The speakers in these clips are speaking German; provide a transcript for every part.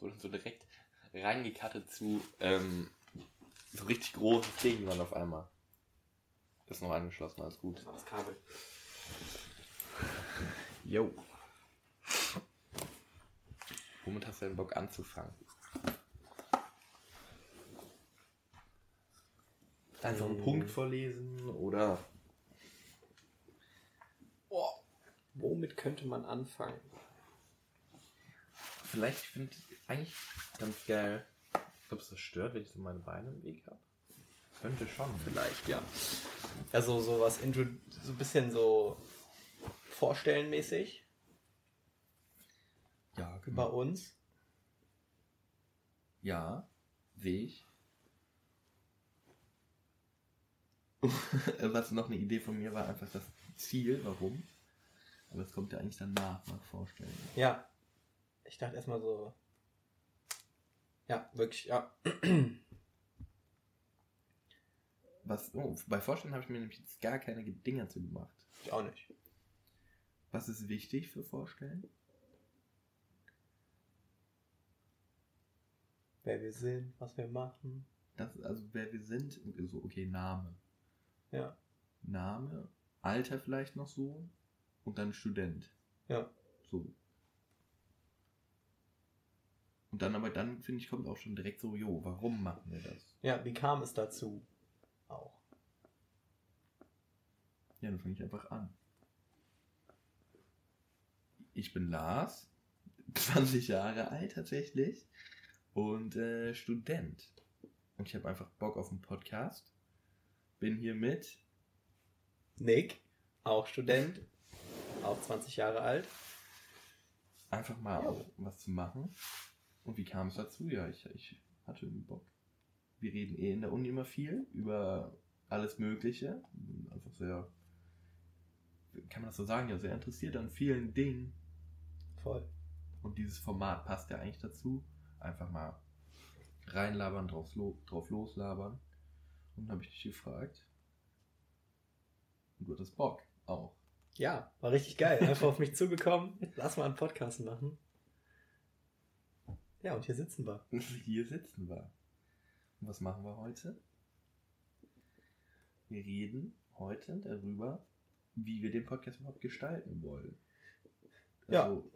So, so direkt reingekattet zu ähm, so richtig großes Ding dann auf einmal. Ist noch angeschlossen, alles gut. Das Kabel. Jo. Womit hast du denn Bock anzufangen? Einfach einen Ähm. Punkt vorlesen oder Oh, womit könnte man anfangen? Vielleicht finde ich eigentlich ganz geil. Ich glaube, es das stört, wenn ich so meine Beine im Weg habe. Könnte schon. Vielleicht, ja. Also sowas, intro so ein bisschen so vorstellenmäßig Ja, über uns. Ja, sehe ich. Was noch eine Idee von mir war, einfach das Ziel, warum. Aber es kommt ja eigentlich danach, mal vorstellen. Ja. Ich dachte erstmal so. Ja, wirklich, ja. Was, oh, bei Vorstellen habe ich mir nämlich jetzt gar keine Dinge zu gemacht. Ich auch nicht. Was ist wichtig für Vorstellen? Wer wir sind, was wir machen. Das, also wer wir sind, so, okay, Name. Ja. Name, Alter vielleicht noch so und dann Student. Ja. So. Und dann aber dann, finde ich, kommt auch schon direkt so, jo, warum machen wir das? Ja, wie kam es dazu? Auch. Ja, dann fange ich einfach an. Ich bin Lars, 20 Jahre alt tatsächlich und äh, Student. Und ich habe einfach Bock auf einen Podcast. Bin hier mit Nick, auch Student, auch 20 Jahre alt. einfach mal Ja. was zu machen. Und wie kam es dazu? Ja, ich, ich hatte irgendwie Bock. Wir reden eh in der Uni immer viel über alles Mögliche. Einfach sehr, kann man das so sagen, ja, sehr interessiert an vielen Dingen. Voll. Und dieses Format passt ja eigentlich dazu. Einfach mal reinlabern, drauf, lo drauf loslabern. Und dann habe ich dich gefragt. Und du hattest Bock auch. Ja, war richtig geil. Einfach auf mich zugekommen. Lass mal einen Podcast machen. Ja, und hier sitzen wir. Hier sitzen wir. Und was machen wir heute? Wir reden heute darüber, wie wir den Podcast überhaupt gestalten wollen. Ja. Also,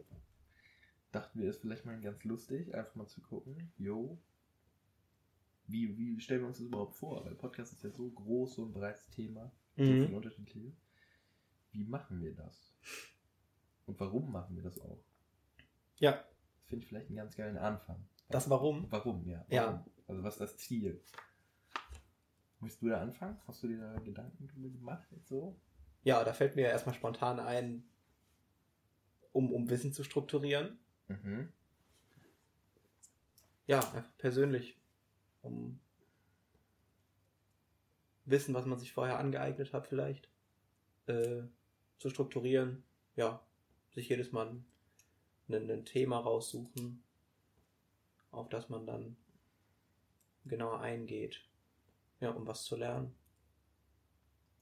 dachten wir, ist vielleicht mal ganz lustig, einfach mal zu gucken, yo, wie, wie stellen wir uns das überhaupt vor? Weil Podcast ist ja so groß, so ein breites Thema, so Mhm. viel unterschiedliche. Wie machen wir das? Und warum machen wir das auch? Ja, finde ich vielleicht einen ganz geilen Anfang. das Warum. Warum, ja. Ja. Warum? Also was ist das Ziel? Möchtest du da anfangen? Hast du dir da Gedanken drüber gemacht jetzt so? Ja, da fällt mir erstmal spontan ein, um, um Wissen zu strukturieren. Mhm. Ja, einfach persönlich. Um Wissen, was man sich vorher angeeignet hat, vielleicht äh, zu strukturieren. Ja, sich jedes Mal ein, ein, Thema raussuchen, auf das man dann genauer eingeht. Ja, um was zu lernen.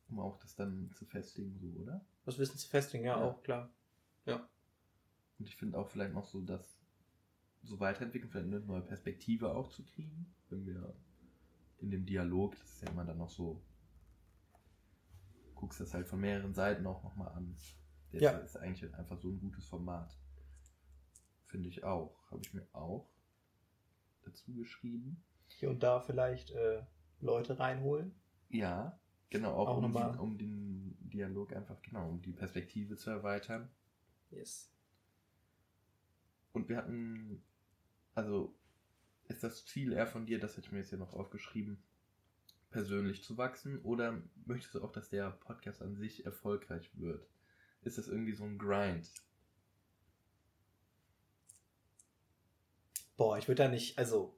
Um auch das dann zu festigen, so, oder? Das Wissen zu festigen, ja, Ja. auch klar. Ja. Und ich finde auch vielleicht noch so, dass so weiterentwickeln, vielleicht eine neue Perspektive auch zu kriegen, wenn wir in dem Dialog, das ist ja immer dann noch so, guckst das halt von mehreren Seiten auch nochmal an. Das Ja. ist eigentlich einfach so ein gutes Format. Finde ich auch. Habe ich mir auch dazu geschrieben. Hier und da vielleicht äh, Leute reinholen. Ja, genau, auch, Auch um, den, um den Dialog einfach, genau, um die Perspektive zu erweitern. Yes. Und wir hatten, also ist das Ziel eher von dir, das hätte ich mir jetzt hier noch aufgeschrieben, persönlich zu wachsen oder möchtest du auch, dass der Podcast an sich erfolgreich wird? Ist das irgendwie so ein Grind? Boah, ich würde da nicht, also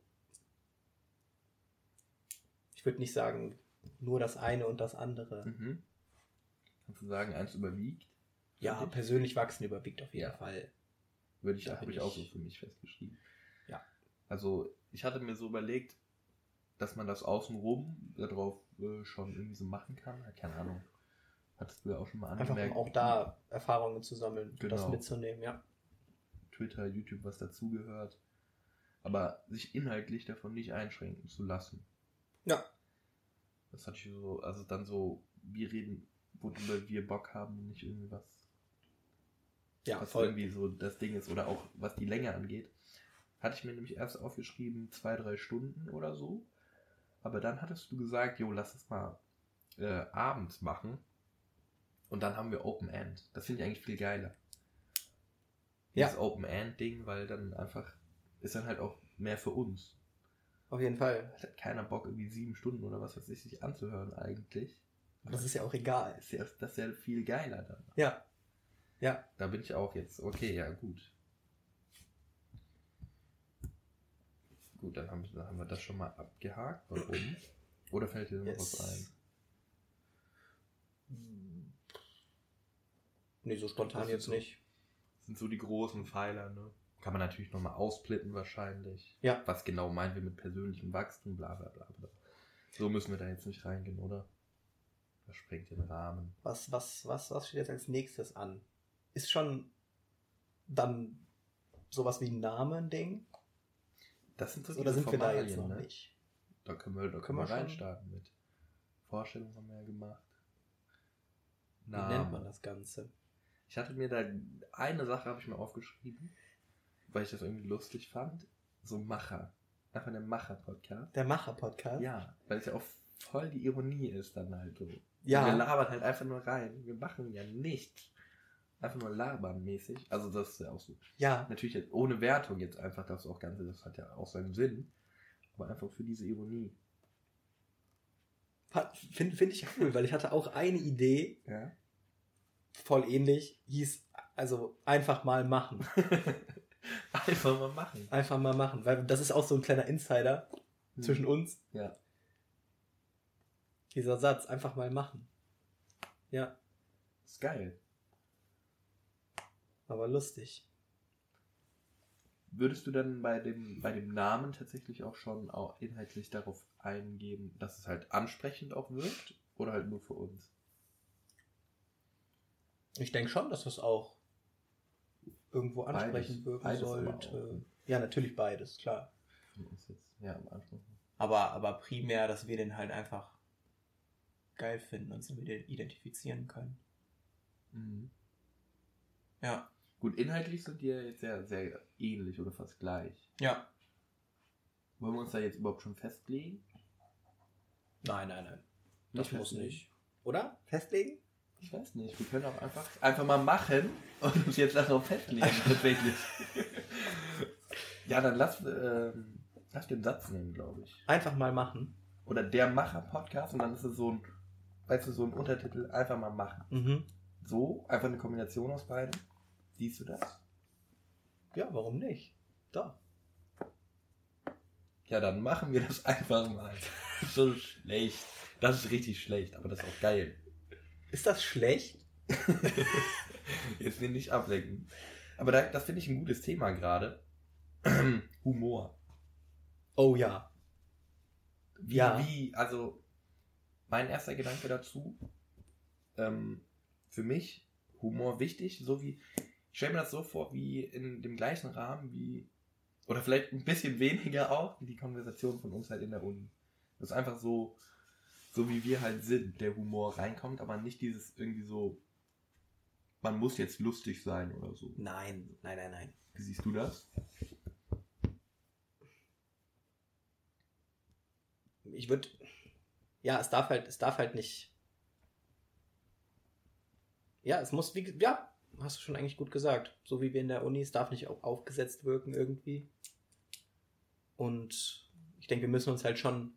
ich würde nicht sagen, nur das eine und das andere. Mhm. Kannst du sagen, eins überwiegt? Ja, dich? persönlich wachsen überwiegt auf jeden Ja. Fall. Würde ich, habe ich auch ich- so für mich festgeschrieben. Ja. Also, ich hatte mir so überlegt, dass man das außenrum darauf äh, schon irgendwie so machen kann. Keine Ahnung. Hattest du ja auch schon mal Einfach angemerkt. um auch da Erfahrungen zu sammeln, Genau. das mitzunehmen, ja. Twitter, YouTube, was dazugehört. Aber sich inhaltlich davon nicht einschränken zu lassen. Ja. Das hatte ich so, also dann so, wir reden, worüber wir Bock haben und nicht irgendwie was, Ja, was voll. irgendwie so das Ding ist oder auch was die Länge angeht. Hatte ich mir nämlich erst aufgeschrieben, zwei, drei Stunden oder so. Aber dann hattest du gesagt, jo, lass es mal äh, abends machen. Und dann haben wir Open End. Das finde ich eigentlich viel geiler. Ja. Dieses Open End Ding, weil dann einfach ist dann halt auch mehr für uns. Auf jeden Fall. Hat halt keiner Bock, irgendwie sieben Stunden oder was weiß ich, sich anzuhören eigentlich. Aber das ist ja auch egal. ist ja, das ist ja viel geiler dann. Ja. Ja. Da bin ich auch jetzt. Okay, ja, gut. Gut, dann haben, dann haben wir das schon mal abgehakt. Warum? Oder fällt dir noch Yes. was ein? Nee, so spontan jetzt so. nicht. Das sind so die großen Pfeiler, ne? Kann man natürlich nochmal ausplitten wahrscheinlich. Ja. Was genau meinen wir mit persönlichem Wachstum, bla bla bla bla. So müssen wir da jetzt nicht reingehen, oder? Das sprengt den Rahmen. Was, was, was, was steht jetzt als nächstes an? Ist schon dann sowas wie ein Name ein Ding? Das sind so Oder sind wir da jetzt noch ne? nicht? Da können wir, da Können können wir reinstarten mit. Vorstellung haben wir ja gemacht. Wie nennt man das Ganze? Ich hatte mir da eine Sache habe ich mir aufgeschrieben, weil ich das irgendwie lustig fand. So Macher. Einfach der Macher-Podcast. Der Macher-Podcast? Ja, weil es ja auch voll die Ironie ist dann halt so. Ja. Wir labern halt einfach nur rein. Wir machen ja nichts. Einfach nur labern mäßig. Also das ist ja auch so. Ja. Natürlich jetzt ohne Wertung jetzt einfach das auch Ganze, das hat ja auch seinen Sinn. Aber einfach für diese Ironie. Finde find ich cool, weil ich hatte auch eine Idee, Ja. voll ähnlich, hieß also einfach mal machen. einfach mal machen. Einfach mal machen, weil das ist auch so ein kleiner Insider zwischen uns. Ja. Dieser Satz, einfach mal machen. Ja, Ist geil. aber lustig. Würdest du dann bei dem, bei dem Namen tatsächlich auch schon auch inhaltlich darauf eingehen, dass es halt ansprechend auch wirkt? Oder halt nur für uns? Ich denke schon, dass das auch irgendwo Beides. ansprechend wirken Beides sollte. Ja, natürlich beides, klar. Jetzt. Ja. Aber, aber primär, dass wir den halt einfach geil finden und uns damit identifizieren können. Mhm. Ja. Gut, inhaltlich sind die ja jetzt sehr, sehr ähnlich oder fast gleich. Ja. Wollen wir uns da jetzt überhaupt schon festlegen? Nein, nein, nein. Das muss nicht. Oder? Festlegen? Ich weiß nicht. Wir können auch einfach, einfach mal machen und uns jetzt darauf festlegen, tatsächlich. ja, dann lass, ähm, lass den Satz nehmen, glaube ich. Einfach mal machen. Oder der Macher-Podcast und dann ist es so ein, weißt du, so ein Untertitel, einfach mal machen. Mhm. So, einfach eine Kombination aus beiden. Siehst du das? Ja, warum nicht? Doch. Ja, dann machen wir das einfach mal. so schlecht. Das ist richtig schlecht, aber das ist auch geil. Ist das schlecht? Jetzt den nicht ablenken. Aber da, das finde ich ein gutes Thema gerade. Humor. Oh ja. Wie, Ja. wie, also mein erster Gedanke dazu, ähm, für mich Humor wichtig, so wie, ich stelle mir das so vor, wie in dem gleichen Rahmen wie, oder vielleicht ein bisschen weniger auch, wie die Konversation von uns halt in der Uni. Das ist einfach so, so wie wir halt sind, der Humor reinkommt, aber nicht dieses irgendwie so, man muss jetzt lustig sein oder so. Nein, nein, nein, nein. Wie siehst du das? Ich würde. Ja, es darf halt, es darf halt nicht. Ja, es muss, wie, ja, hast du schon eigentlich gut gesagt. So wie wir in der Uni, es darf nicht aufgesetzt wirken irgendwie. Und ich denke, wir müssen uns halt schon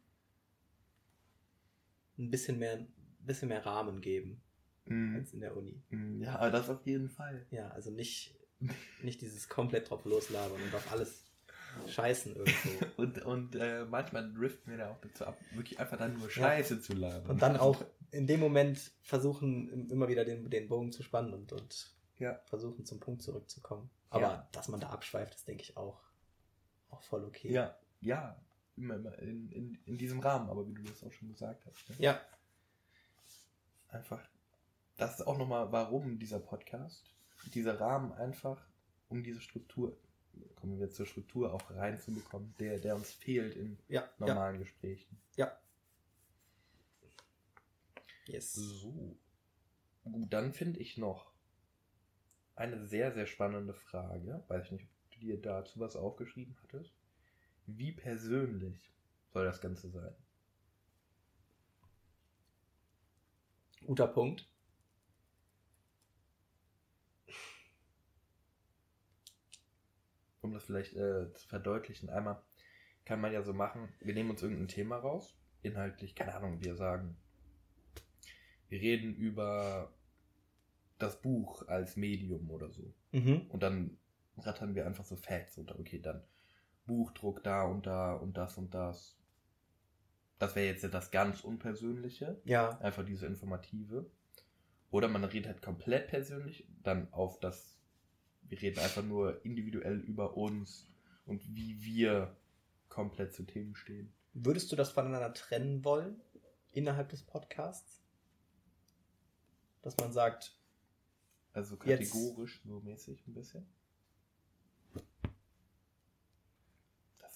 ein bisschen mehr, ein bisschen mehr Rahmen geben als in der Uni. Ja, das auf jeden Fall. Ja, also nicht, nicht dieses komplett drauf loslabern und auf alles scheißen irgendwo. Und, und äh, manchmal driften wir da auch dazu ab, wirklich einfach dann nur Scheiße zu labern. Und dann auch in dem Moment versuchen, immer wieder den, den Bogen zu spannen und, und Ja. versuchen, zum Punkt zurückzukommen. Aber Ja. dass man da abschweift, ist, denke ich, auch, auch voll okay. Ja, ja. Immer, immer in, in, in diesem Rahmen, aber wie du das auch schon gesagt hast. Ne? Ja, Einfach, das ist auch nochmal, warum dieser Podcast, dieser Rahmen einfach, um diese Struktur kommen wir zur Struktur auch reinzubekommen, der, der uns fehlt in Ja, normalen Gesprächen. ja. Yes. So. Gut, dann finde ich noch eine sehr, sehr spannende Frage. Weiß ich nicht, ob du dir dazu was aufgeschrieben hattest. Wie persönlich soll das Ganze sein? Guter Punkt. Um das vielleicht äh, zu verdeutlichen, einmal kann man ja so machen, wir nehmen uns irgendein Thema raus, inhaltlich, keine Ahnung, wir sagen, wir reden über das Buch als Medium oder so. Mhm. Und dann rattern wir einfach so Facts runter. Okay, dann Buchdruck da und da und das und das. Das wäre jetzt ja das ganz Unpersönliche. Ja. Einfach diese Informative. Oder man redet halt komplett persönlich, dann auf das, wir reden einfach nur individuell über uns und wie wir komplett zu Themen stehen. Würdest du das voneinander trennen wollen innerhalb des Podcasts? Dass man sagt, Also Jetzt- kategorisch so mäßig ein bisschen. Das, äh,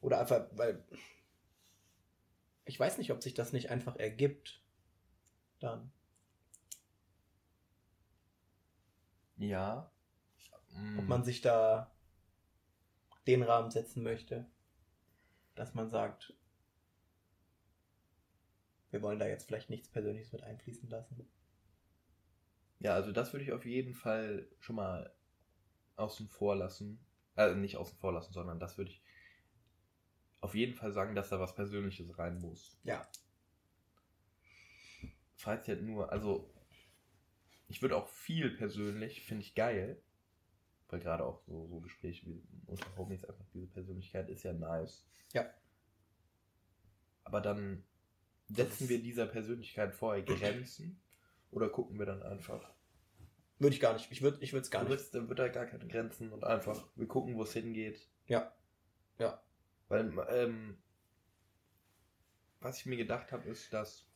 oder einfach, weil ich weiß nicht, ob sich das nicht einfach ergibt. Dann. ja. Ob Mm. man sich da den Rahmen setzen möchte, dass man sagt, wir wollen da jetzt vielleicht nichts Persönliches mit einfließen lassen. Ja, also das würde ich auf jeden Fall schon mal außen vor lassen. Also nicht außen vor lassen, sondern das würde ich auf jeden Fall sagen, dass da was Persönliches rein muss. Ja. Falls halt nur, also ich würde auch viel persönlich, finde ich geil, weil gerade auch so, so Gespräche wie unter Homies einfach diese Persönlichkeit ist ja nice. Ja. Aber dann setzen wir dieser Persönlichkeit vorher Grenzen oder gucken wir dann einfach? Würde ich gar nicht. Ich würde ich es gar Du nicht. dann wird da gar keine Grenzen und einfach, wir gucken, wo es hingeht. Ja. Ja. Weil, ähm, was ich mir gedacht habe, ist, dass,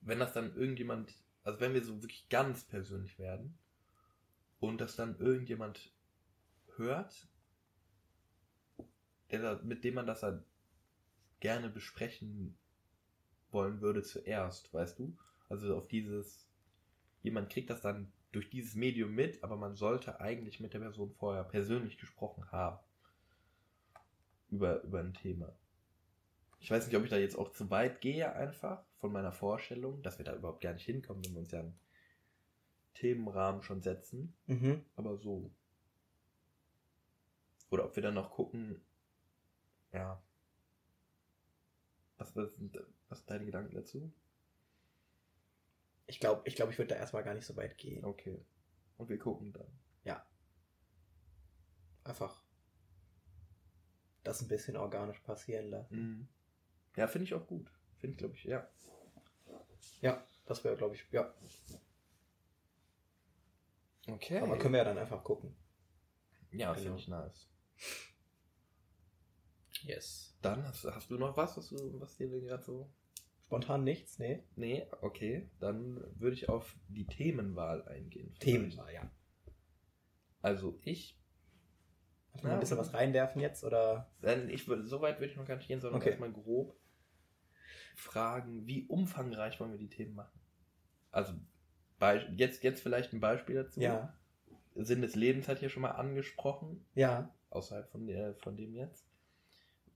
wenn das dann irgendjemand, also wenn wir so wirklich ganz persönlich werden und das dann irgendjemand hört, der da, mit dem man das dann gerne besprechen wollen würde zuerst, weißt du? Also auf dieses, jemand kriegt das dann durch dieses Medium mit, aber man sollte eigentlich mit der Person vorher persönlich gesprochen haben. Über, über ein Thema. Ich weiß nicht, ob ich da jetzt auch zu weit gehe, einfach von meiner Vorstellung, dass wir da überhaupt gar nicht hinkommen, wenn wir uns ja einen Themenrahmen schon setzen. Mhm. Aber so. Oder ob wir dann noch gucken, ja. Was, was, was sind deine Gedanken dazu? Ich glaube, ich, glaub, ich würde da erstmal gar nicht so weit gehen. Okay. Und wir gucken dann. Einfach das ein bisschen organisch passieren lassen. Mhm. Ja, finde ich auch gut. Finde ich, glaube ich, ja. Ja, das wäre, glaube ich, ja. Okay. Aber können wir ja dann einfach gucken. ja, Genau. finde ich nice. Yes. Dann hast, hast du noch was, was, du, was dir gerade so. Spontan nichts, nee. Nee, okay. Dann würde ich auf die Themenwahl eingehen. Themenwahl, ja. Also ich Muss man ein bisschen was reinwerfen jetzt oder? Dann ich würde, so weit würde ich noch gar nicht gehen, sondern Okay. erstmal grob fragen, wie umfangreich wollen wir die Themen machen? Also jetzt, jetzt vielleicht ein Beispiel dazu. Ja. Sinn des Lebens hat hier schon mal angesprochen, Ja. außerhalb von, der, von dem jetzt.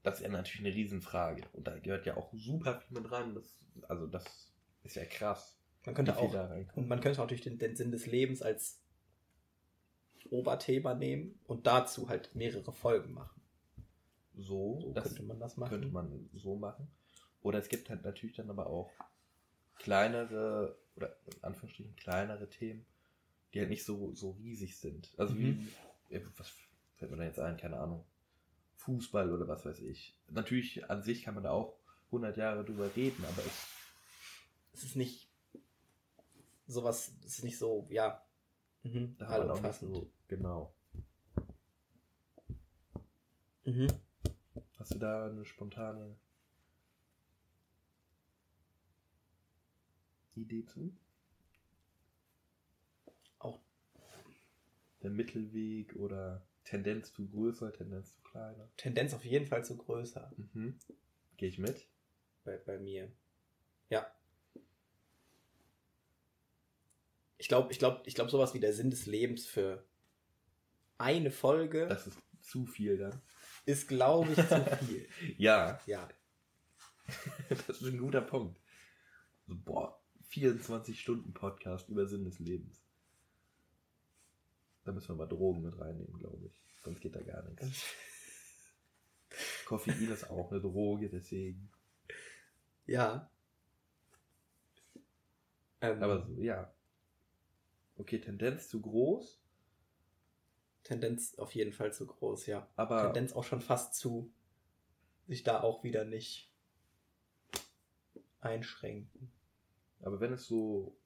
Das ist ja natürlich eine Riesenfrage. Und da gehört ja auch super viel mit rein. Das, also das ist ja krass. Man könnte auch, und man könnte auch natürlich den, den Sinn des Lebens als Oberthema nehmen und dazu halt mehrere Folgen machen. So, So könnte man das machen. könnte man so machen. Oder es gibt halt natürlich dann aber auch kleinere, oder in Anführungsstrichen kleinere Themen, die halt nicht so, so riesig sind. Also Mhm. wie, was fällt mir da jetzt ein? Keine Ahnung. Fußball oder was weiß ich. Natürlich, an sich kann man da auch 100 Jahre drüber reden, aber es, Es ist nicht sowas, es ist nicht so, ja. Mhm. da hat man auch nicht so, genau. Mhm. Hast du da eine spontane Idee zu? der Mittelweg oder Tendenz zu größer, Tendenz zu kleiner? Tendenz auf jeden Fall zu größer. Mhm. Gehe ich mit? Bei, bei mir. Ja. Ich glaube, ich glaube, ich glaube, sowas wie der Sinn des Lebens für eine Folge Das ist zu viel dann. ist, glaube ich, zu viel. Ja, Ja. das ist ein guter Punkt. So, boah, 24 Stunden Podcast über Sinn des Lebens. Da müssen wir mal Drogen mit reinnehmen, glaube ich. Sonst geht da gar nichts. Koffein ist auch eine Droge, deswegen. Ja. Ähm, Aber so, ja. Okay, Tendenz zu groß, Tendenz auf jeden Fall zu groß, ja. aber Tendenz auch schon fast zu sich da auch wieder nicht einschränken. Aber wenn es so.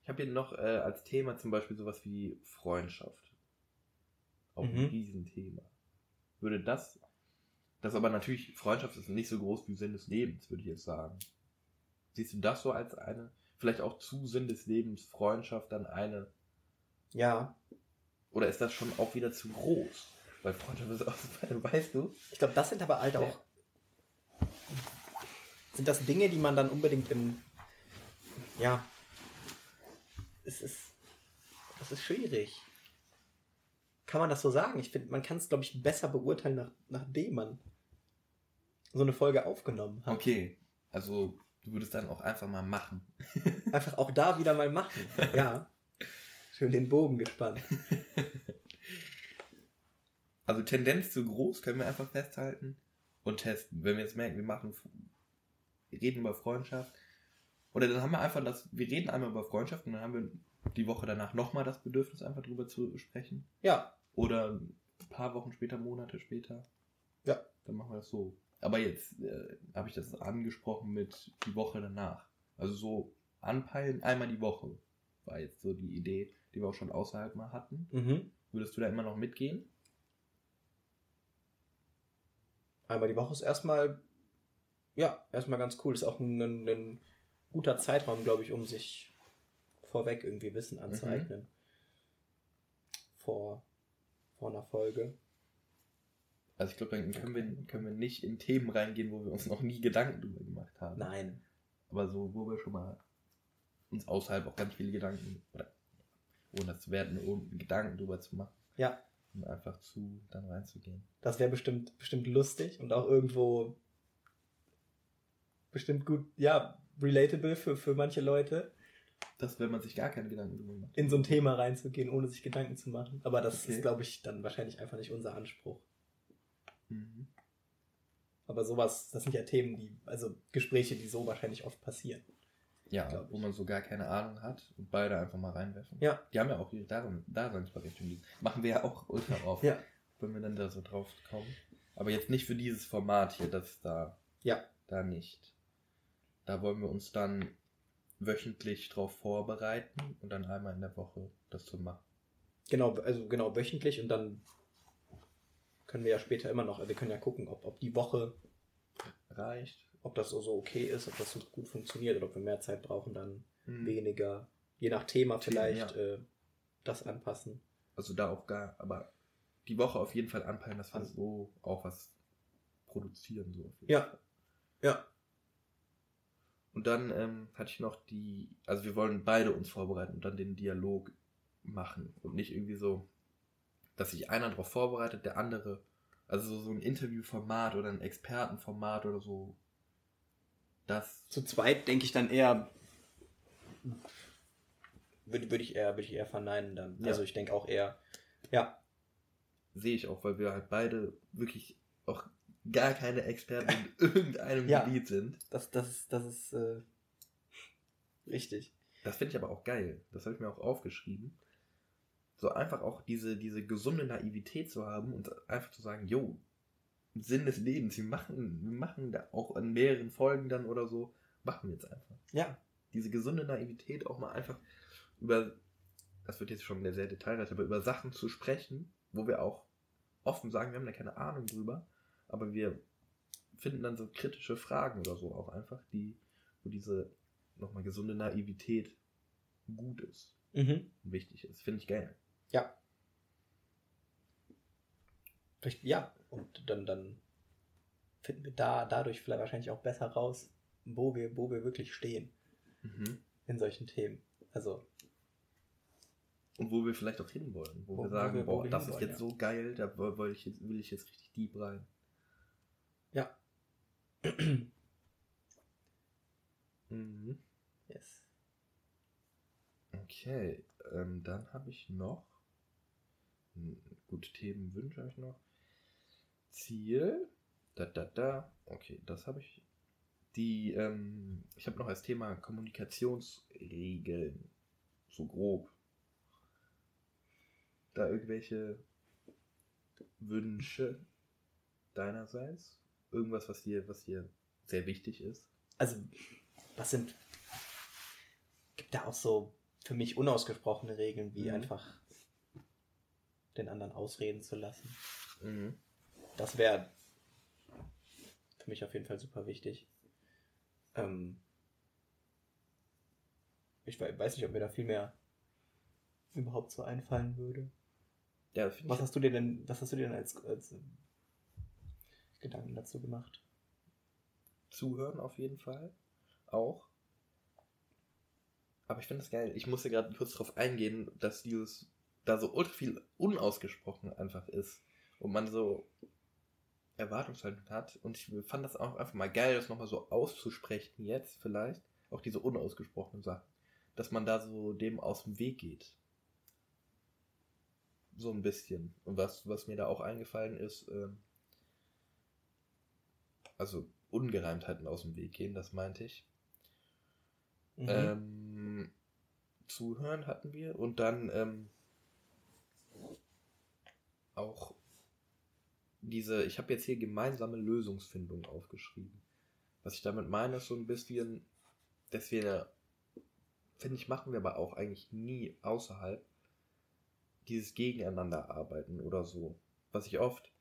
Ich habe hier noch äh, als Thema zum Beispiel sowas wie Freundschaft. Auch ein Mhm. Riesenthema. Würde das. Das aber natürlich, Freundschaft ist nicht so groß wie Sinn des Lebens, würde ich jetzt sagen. Siehst du das so als eine, vielleicht auch zu Sinn des Lebens, Freundschaft dann eine, Ja, oder ist das schon auch wieder zu groß? Weil Freundschaft ist auch, weißt du? ich glaube, das sind aber halt auch. Sind das Dinge, die man dann unbedingt im. Ja. Es ist. Das ist schwierig. Kann man das so sagen? Ich finde, man kann es, glaube ich, besser beurteilen, nach, nachdem man so eine Folge aufgenommen hat. Okay, also du würdest dann auch einfach mal machen. Einfach auch da wieder mal machen. Ja. Schön den Bogen gespannt. Also Tendenz zu groß können wir einfach festhalten und testen. Wenn wir jetzt merken, wir machen, wir reden über Freundschaft. Oder dann haben wir einfach das, wir reden einmal über Freundschaft und dann haben wir die Woche danach nochmal das Bedürfnis, einfach drüber zu sprechen. Ja. Oder ein paar Wochen später, Monate später. Ja. Dann machen wir das so. Aber jetzt äh, habe ich das angesprochen mit die Woche danach. Also so anpeilen, einmal die Woche. War jetzt so die Idee, die wir auch schon außerhalb mal hatten. Mhm. Würdest du da immer noch mitgehen? Einmal die Woche ist erstmal, ja, erstmal ganz cool. Ist auch ein, ein, ein guter Zeitraum, glaube ich, um sich vorweg irgendwie Wissen anzueignen. Vor, vor einer Folge. Also ich glaube, dann können wir, können wir nicht in Themen reingehen, wo wir uns noch nie Gedanken drüber gemacht haben. Nein. Aber so, wo wir schon mal uns außerhalb auch ganz viele Gedanken, oder ohne das zu werten, ohne Gedanken drüber zu machen, Ja, um einfach zu dann reinzugehen. das wäre bestimmt, bestimmt lustig und auch irgendwo bestimmt gut, ja, relatable für, für manche Leute, Das, wenn man sich gar keine Gedanken drüber macht. in so ein Thema reinzugehen, ohne sich Gedanken zu machen. Aber das Okay. ist, glaube ich, dann wahrscheinlich einfach nicht unser Anspruch. Mhm. Aber sowas, das sind ja Themen, die, also Gespräche, die so wahrscheinlich oft passieren. Ja, wo man so gar keine Ahnung hat und beide einfach mal reinwerfen. Ja. Die haben ja auch ihre Dasein- Daseinsberechtigung. Machen wir ja auch ultra oft, Ja. wenn wir dann da so drauf kommen. Aber jetzt nicht für dieses Format hier, das da, Ja. da nicht. Da wollen wir uns dann wöchentlich drauf vorbereiten und dann einmal in der Woche das zu machen. Genau, also genau wöchentlich und dann können wir ja später immer noch, wir können ja gucken, ob, ob die Woche, Reicht. ob das so okay ist, ob das so gut funktioniert oder ob wir mehr Zeit brauchen, dann Mhm. weniger, je nach Thema vielleicht ja. äh, das anpassen. Also da auch gar, aber die Woche auf jeden Fall anpeilen, dass wir An- so auch was produzieren. So Ja. Ja. Und dann ähm, hatte ich noch die, also wir wollen beide uns vorbereiten und dann den Dialog machen und nicht irgendwie so, dass sich einer darauf vorbereitet, der andere, also so, so ein Interviewformat oder ein Expertenformat oder so. Das, Zu zweit denke ich dann eher, würde, würde ich eher, würde ich eher verneinen dann. Ja. Also ich denke auch eher, ja, sehe ich auch, weil wir halt beide wirklich auch gar keine Experten in irgendeinem Ja. Gebiet sind. das, das ist, das ist äh, richtig. Das finde ich aber auch geil. Das habe ich mir auch aufgeschrieben. So einfach auch diese, diese gesunde Naivität zu haben und einfach zu sagen, jo, Sinn des Lebens, wir machen, wir machen da auch in mehreren Folgen dann oder so, machen wir jetzt einfach. Ja, Diese gesunde Naivität auch mal einfach über, das wird jetzt schon sehr detailreich, aber über Sachen zu sprechen, wo wir auch offen sagen, wir haben da keine Ahnung drüber, aber wir finden dann so kritische Fragen oder so auch einfach, die, wo diese nochmal gesunde Naivität gut ist. Mhm. wichtig ist. Finde ich geil. Ja. Ja, und dann, dann finden wir da dadurch vielleicht wahrscheinlich auch besser raus, wo wir, wo wir wirklich stehen Mhm. in solchen Themen. Also, Und wo wir vielleicht auch hinwollen. Wo, Wo- wir sagen, wir- wo boah, wir das ist jetzt ja. so geil, da will will ich, jetzt, will ich jetzt richtig deep rein. Ja. Mhm. yes. Okay, ähm, dann habe ich noch. Hm, Gute Themen wünsche ich noch. Ziel. Da, da, da. Okay, das habe ich. Die, ähm, ich habe noch als Thema Kommunikationsregeln. So grob. Da irgendwelche Wünsche deinerseits? Irgendwas, was dir, was dir sehr wichtig ist? Also, was sind. Gibt da auch so für mich unausgesprochene Regeln, wie Mhm. einfach den anderen ausreden zu lassen. Mhm. Das wäre für mich auf jeden Fall super wichtig. Ähm, ich we- weiß nicht, ob mir da viel mehr überhaupt so einfallen würde. Ja, Was hast du dir denn, was hast du dir denn als, als Gedanken dazu gemacht? Zuhören auf jeden Fall. Auch. Aber ich finde das geil. Ich musste gerade kurz darauf eingehen, dass dieses da so ultra viel unausgesprochen einfach ist. Und man so Erwartungshaltung hat. Und ich fand das auch einfach mal geil, das nochmal so auszusprechen jetzt vielleicht. Auch diese unausgesprochenen Sachen. Dass man da so dem aus dem Weg geht. So ein bisschen. Und was, was mir da auch eingefallen ist, ähm, also Ungereimtheiten aus dem Weg gehen, das meinte ich. Mhm. Ähm, zuhören hatten wir und dann ähm, auch diese, ich habe jetzt hier gemeinsame Lösungsfindung aufgeschrieben. Was ich damit meine, ist so ein bisschen, dass wir, finde ich, machen wir aber auch eigentlich nie außerhalb dieses Gegeneinander arbeiten oder so. Was ich oft,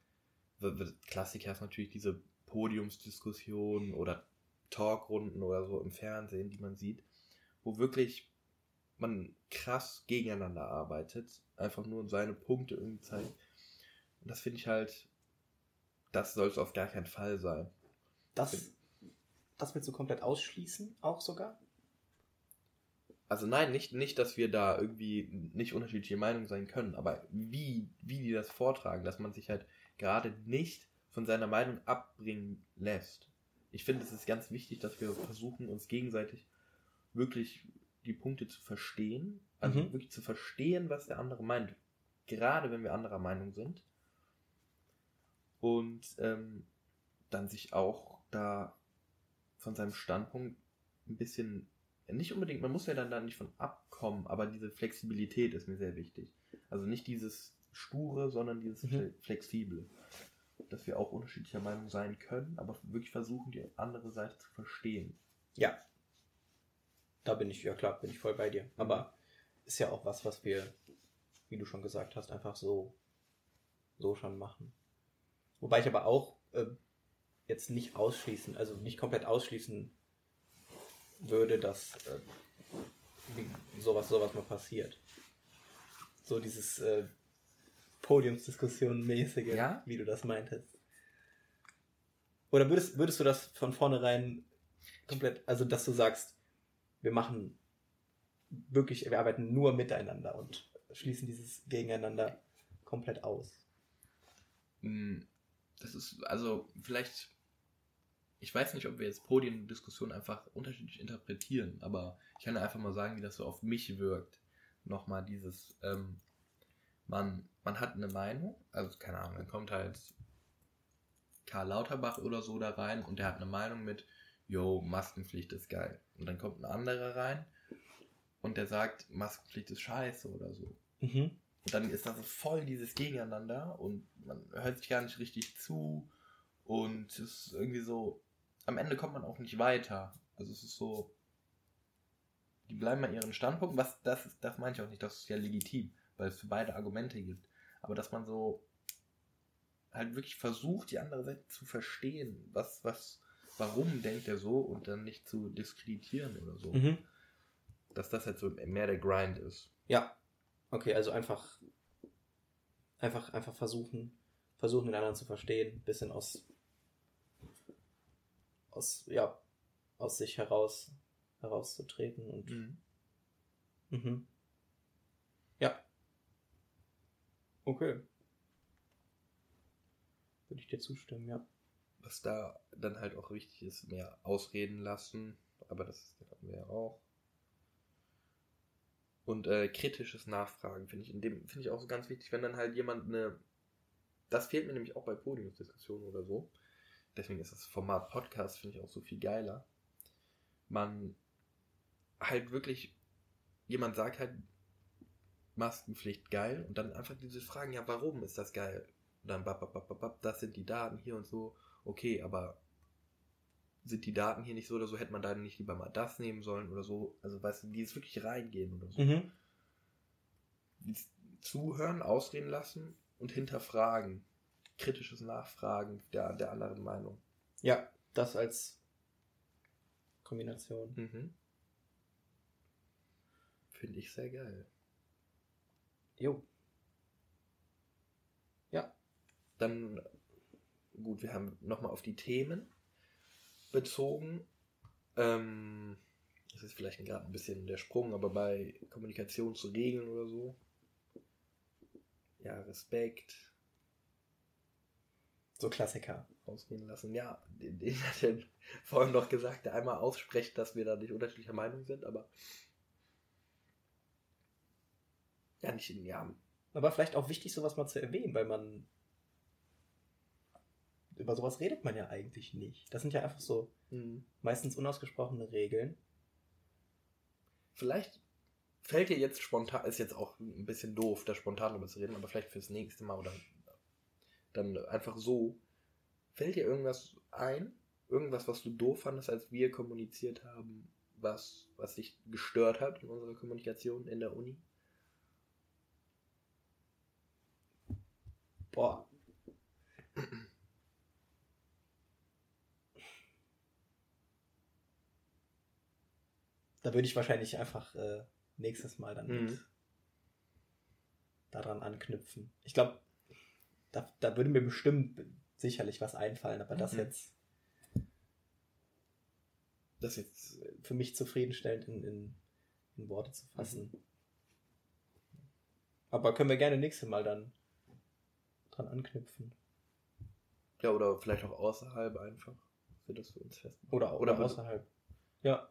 Klassiker ist natürlich diese Podiumsdiskussionen oder Talkrunden oder so im Fernsehen, die man sieht, wo wirklich man krass gegeneinander arbeitet, einfach nur seine Punkte irgendwie zeigt. Und das finde ich halt, das soll es auf gar keinen Fall sein. das, das willst du komplett ausschließen, auch sogar? Also nein, nicht, nicht, dass wir da irgendwie nicht unterschiedliche Meinungen sein können, aber wie, wie die das vortragen, dass man sich halt gerade nicht von seiner Meinung abbringen lässt. Ich finde, es ist ganz wichtig, dass wir versuchen, uns gegenseitig wirklich die Punkte zu verstehen. Also Mhm. wirklich zu verstehen, was der andere meint. Gerade wenn wir anderer Meinung sind. Und ähm, dann sich auch da von seinem Standpunkt ein bisschen, nicht unbedingt, man muss ja dann da nicht von abkommen, aber diese Flexibilität ist mir sehr wichtig. Also nicht dieses sture, sondern dieses Mhm. fle- flexible. Dass wir auch unterschiedlicher Meinung sein können, aber wirklich versuchen, die andere Seite zu verstehen. Ja. Da bin ich, ja klar, bin ich voll bei dir. Aber ist ja auch was, was wir, wie du schon gesagt hast, einfach so, so schon machen. Wobei ich aber auch äh, jetzt nicht ausschließen, also nicht komplett ausschließen würde, dass äh, sowas, sowas mal passiert. So dieses äh, Podiumsdiskussion-mäßige, Ja? wie du das meintest. Oder würdest, würdest du das von vornherein komplett, also dass du sagst, wir machen wirklich, wir arbeiten nur miteinander und schließen dieses Gegeneinander komplett aus. Mm, Das ist, also, vielleicht, ich weiß nicht, ob wir jetzt Podiumdiskussionen einfach unterschiedlich interpretieren, aber ich kann einfach mal sagen, wie das so auf mich wirkt. Nochmal dieses, ähm, man, man hat eine Meinung, also keine Ahnung, dann kommt halt Karl Lauterbach oder so da rein und der hat eine Meinung mit, yo, Maskenpflicht ist geil. Und dann kommt ein anderer rein und der sagt, Maskenpflicht ist scheiße oder so. Mhm. Und dann ist das so voll dieses Gegeneinander und man hört sich gar nicht richtig zu und es ist irgendwie so, am Ende kommt man auch nicht weiter. Also es ist so, die bleiben bei ihren Standpunkt, was das das meine ich auch nicht, das ist ja legitim, weil es für beide Argumente gibt. Aber dass man so halt wirklich versucht, die andere Seite zu verstehen, was, was, warum denkt er so und dann nicht zu diskreditieren oder so. Mhm. Dass das halt so mehr der Grind ist. Ja. Okay, also einfach, einfach, einfach versuchen, versuchen den anderen zu verstehen, bisschen aus, aus, ja, aus sich heraus, herauszutreten und, Mhm. mhm. ja. Okay. Würde ich dir zustimmen, ja. Was da dann halt auch wichtig ist, mehr ausreden lassen, aber das hatten wir ja auch. Und äh, kritisches Nachfragen finde ich in dem finde ich auch so ganz wichtig, wenn dann halt jemand eine das fehlt mir nämlich auch bei Podiumsdiskussionen oder so. Deswegen ist das Format Podcast finde ich auch so viel geiler. Man halt wirklich jemand sagt halt Maskenpflicht geil und dann einfach diese Fragen, ja, warum ist das geil? Und dann bap, bap, bap, bap, bap, das sind die Daten hier und so. Okay, aber sind die Daten hier nicht so oder so, hätte man da nicht lieber mal das nehmen sollen oder so. Also weißt du, dieses wirklich reingehen oder so. Mhm. Zuhören, ausreden lassen und hinterfragen. Kritisches Nachfragen der, der anderen Meinung. Ja, das als Kombination. Mhm. Finde ich sehr geil. Jo. Dann, gut, wir haben nochmal auf die Themen bezogen. Ähm, das ist vielleicht gerade ein bisschen der Sprung, aber bei Kommunikationsregeln oder so. Ja, Respekt, So Klassiker. ausgehen lassen. Ja, den, den hat er vorhin noch gesagt, der einmal ausspricht, dass wir da nicht unterschiedlicher Meinung sind, aber. Ja, nicht in ja. Aber vielleicht auch wichtig, sowas mal zu erwähnen, weil man. Über sowas redet man ja eigentlich nicht. Das sind ja einfach so hm. meistens unausgesprochene Regeln. Vielleicht fällt dir jetzt spontan, ist jetzt auch ein bisschen doof, da spontan drüber zu reden, aber vielleicht fürs nächste Mal oder dann einfach so. Fällt dir irgendwas ein? Irgendwas, was du doof fandest, als wir kommuniziert haben, was, was dich gestört hat in unserer Kommunikation in der Uni? Boah. Da würde ich wahrscheinlich einfach äh, nächstes Mal dann mit Mhm. daran anknüpfen. Ich glaube, da, da würde mir bestimmt sicherlich was einfallen, aber das Mhm. jetzt Das jetzt. für mich zufriedenstellend in, in, in Worte zu fassen. Aber können wir gerne nächstes Mal dann dran anknüpfen. Ja, oder vielleicht auch außerhalb einfach. Wir das für uns fest. Oder, Oder oder außerhalb. Ja.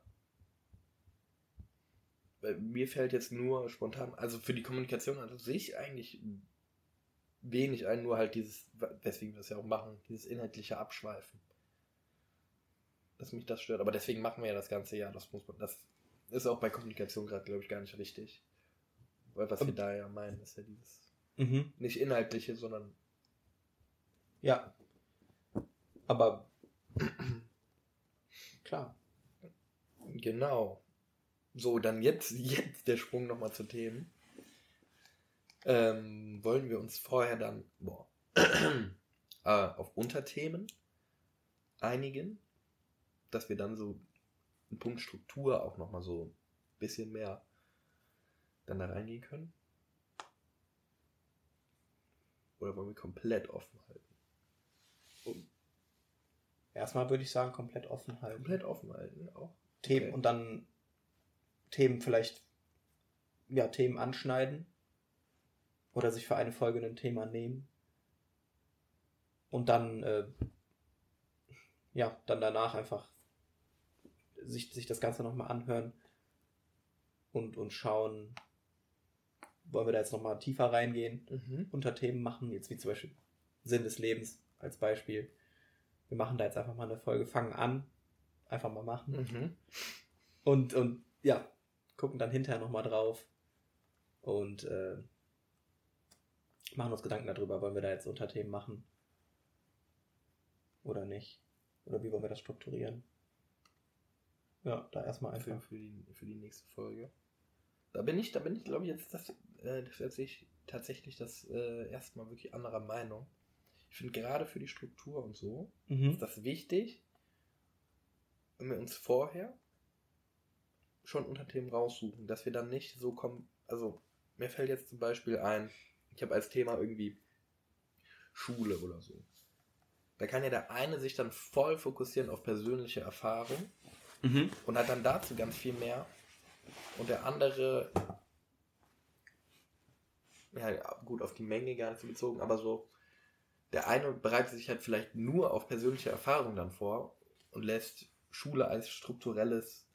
Weil mir fällt jetzt nur spontan, also für die Kommunikation an sich eigentlich wenig ein, nur halt dieses, weswegen wir das ja auch machen, dieses inhaltliche Abschweifen. Dass mich das stört. Aber deswegen machen wir ja das ganze Jahr. Das muss man, das ist auch bei Kommunikation gerade, glaube ich, gar nicht richtig. Weil was wir da ja meinen, ist ja dieses Mhm. nicht inhaltliche, sondern Ja. Aber klar. Genau. So, dann jetzt, jetzt der Sprung nochmal zu Themen. Ähm, wollen wir uns vorher dann boah, äh, auf Unterthemen einigen, dass wir dann so einen Punkt Struktur auch nochmal so ein bisschen mehr dann da reingehen können? Oder wollen wir komplett offen halten? Erstmal würde ich sagen, komplett offen halten. Komplett offen halten auch. Themen okay. und dann Themen vielleicht, ja, Themen anschneiden. Oder sich für eine Folge ein Thema nehmen. Und dann, äh, ja, dann danach einfach sich, sich das Ganze nochmal anhören und, und schauen, wollen wir da jetzt nochmal tiefer reingehen. Mhm. Unterthemen machen, jetzt wie zum Beispiel Sinn des Lebens als Beispiel. Wir machen da jetzt einfach mal eine Folge, fangen an, einfach mal machen Mhm. und, und ja, gucken dann hinterher nochmal drauf und äh, machen uns Gedanken darüber, wollen wir da jetzt Unterthemen machen oder nicht. Oder wie wollen wir das strukturieren? Ja, da erstmal für, einfach. für, die, für die nächste Folge. Da bin ich, da bin ich, glaube ich, jetzt das, äh, sich tatsächlich das äh, erste Mal wirklich anderer Meinung. Ich finde gerade für die Struktur und so Mhm. ist das wichtig, wenn wir uns vorher schon Unterthemen raussuchen, dass wir dann nicht so kommen, also mir fällt jetzt zum Beispiel ein, ich habe als Thema irgendwie Schule oder so. Da kann ja der eine sich dann voll fokussieren auf persönliche Erfahrung Mhm. und hat dann dazu ganz viel mehr. Und der andere, ja, gut, auf die Menge gar nicht so bezogen, aber so, der eine bereitet sich halt vielleicht nur auf persönliche Erfahrung dann vor und lässt Schule als strukturelles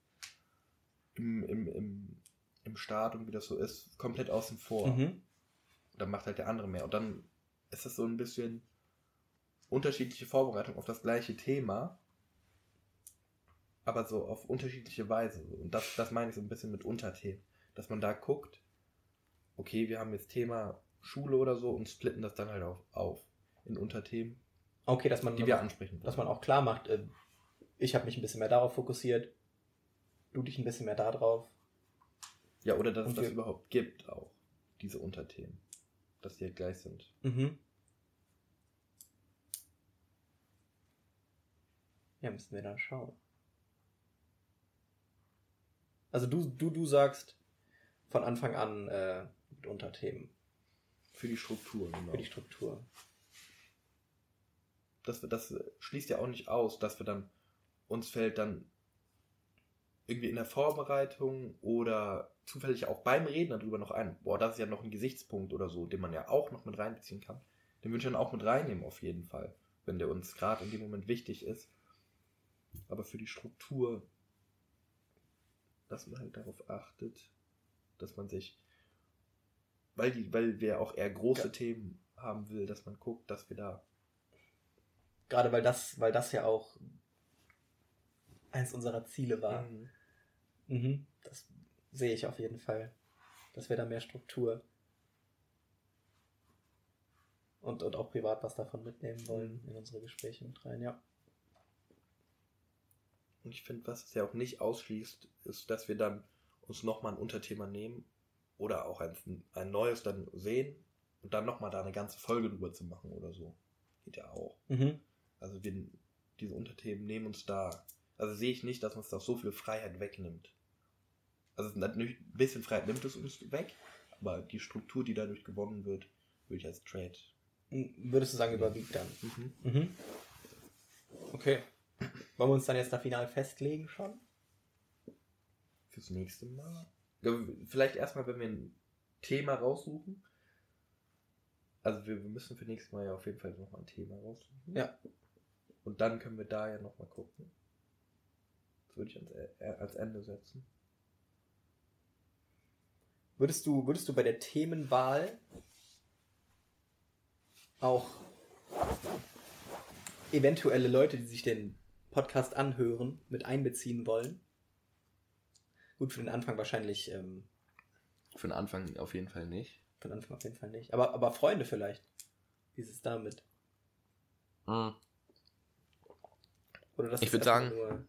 im, im, im, im Staat und wie das so ist, komplett außen vor. Mhm. Und dann macht halt der andere mehr. Und dann ist es so ein bisschen unterschiedliche Vorbereitung auf das gleiche Thema, aber so auf unterschiedliche Weise. Und das, das meine ich so ein bisschen mit Unterthemen. Dass man da guckt, okay, wir haben jetzt Thema Schule oder so und splitten das dann halt auf, auf in Unterthemen, Okay, dass man, die wir ansprechen. dass man auch klar macht, äh, ich habe mich ein bisschen mehr darauf fokussiert, du dich ein bisschen mehr darauf. ja, oder dass es das überhaupt gibt auch, diese Unterthemen. Dass die halt gleich sind. Mhm. Ja, müssen wir dann schauen. Also du, du, du sagst von Anfang an äh, mit Unterthemen Für die Struktur, genau. für die Struktur. das, das schließt ja auch nicht aus, dass wir dann, uns fällt dann irgendwie in der Vorbereitung oder zufällig auch beim Reden darüber noch ein, boah, das ist ja noch ein Gesichtspunkt oder so, den man ja auch noch mit reinbeziehen kann. Den würde ich dann auch mit reinnehmen auf jeden Fall, wenn der uns gerade in dem Moment wichtig ist. Aber für die Struktur, dass man halt darauf achtet, dass man sich, weil, die, weil wir auch eher große Ja. Themen haben will, dass man guckt, dass wir da Gerade weil das, weil das ja auch eins unserer Ziele war. Mhm. Mhm. Das sehe ich auf jeden Fall. Dass wir da mehr Struktur und, und auch privat was davon mitnehmen wollen in unsere Gespräche mit rein, ja. Und ich finde, was es ja auch nicht ausschließt, ist, dass wir dann uns nochmal ein Unterthema nehmen oder auch ein, ein neues dann sehen und dann nochmal da eine ganze Folge drüber zu machen oder so. Geht ja auch. Mhm. Also wir, diese Unterthemen nehmen uns da. Also sehe ich nicht, dass uns das so viel Freiheit wegnimmt. Also natürlich ein bisschen Freiheit nimmt es uns weg, aber die Struktur, die dadurch gewonnen wird, würde ich als Trade. Würdest du sagen, überwiegt dann? Mhm. Mhm. Okay. Wollen wir uns dann jetzt da final festlegen schon? Fürs nächste Mal. Vielleicht erstmal, wenn wir ein Thema raussuchen. Also wir, wir müssen für nächstes Mal ja auf jeden Fall nochmal ein Thema raussuchen. Ja. Und dann können wir da ja nochmal gucken. Das würde ich ans, äh, als Ende setzen. Würdest du, würdest du bei der Themenwahl auch eventuelle Leute, die sich den Podcast anhören, mit einbeziehen wollen? Gut, für den Anfang wahrscheinlich, ähm, Für den Anfang auf jeden Fall nicht. für den Anfang auf jeden Fall nicht. Aber, aber Freunde vielleicht. Wie ist es damit? Oder das Ich ist würd erstmal sagen- nur-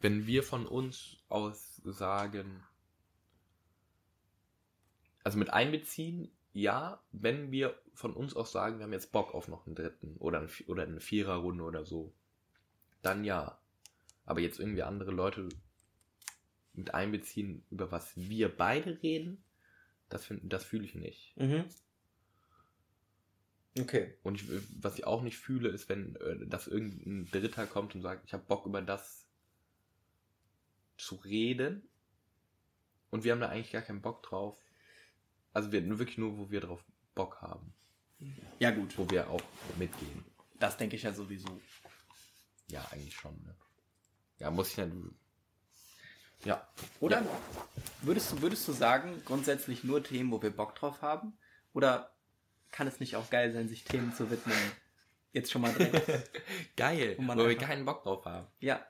Wenn wir von uns aus sagen, also mit einbeziehen, ja, wenn wir von uns aus sagen, wir haben jetzt Bock auf noch einen dritten oder, ein, oder eine Viererrunde oder so, dann ja. Aber jetzt irgendwie andere Leute mit einbeziehen, über was wir beide reden, das, find- das fühle ich nicht. Mhm. Okay. Und ich, was ich auch nicht fühle, ist, wenn äh, dass irgendein Dritter kommt und sagt, ich habe Bock über das zu reden und wir haben da eigentlich gar keinen Bock drauf. Also wir wirklich nur, wo wir drauf Bock haben, Ja, gut. wo wir auch mitgehen. Das denke ich ja sowieso. Ja, eigentlich schon. Ne? Ja, muss ich ja. Ja. Oder würdest, du, würdest du sagen, grundsätzlich nur Themen, wo wir Bock drauf haben? Oder kann es nicht auch geil sein, sich Themen zu widmen? Jetzt schon mal drin. Geil, Wo wo wir keinen Bock drauf haben. ja,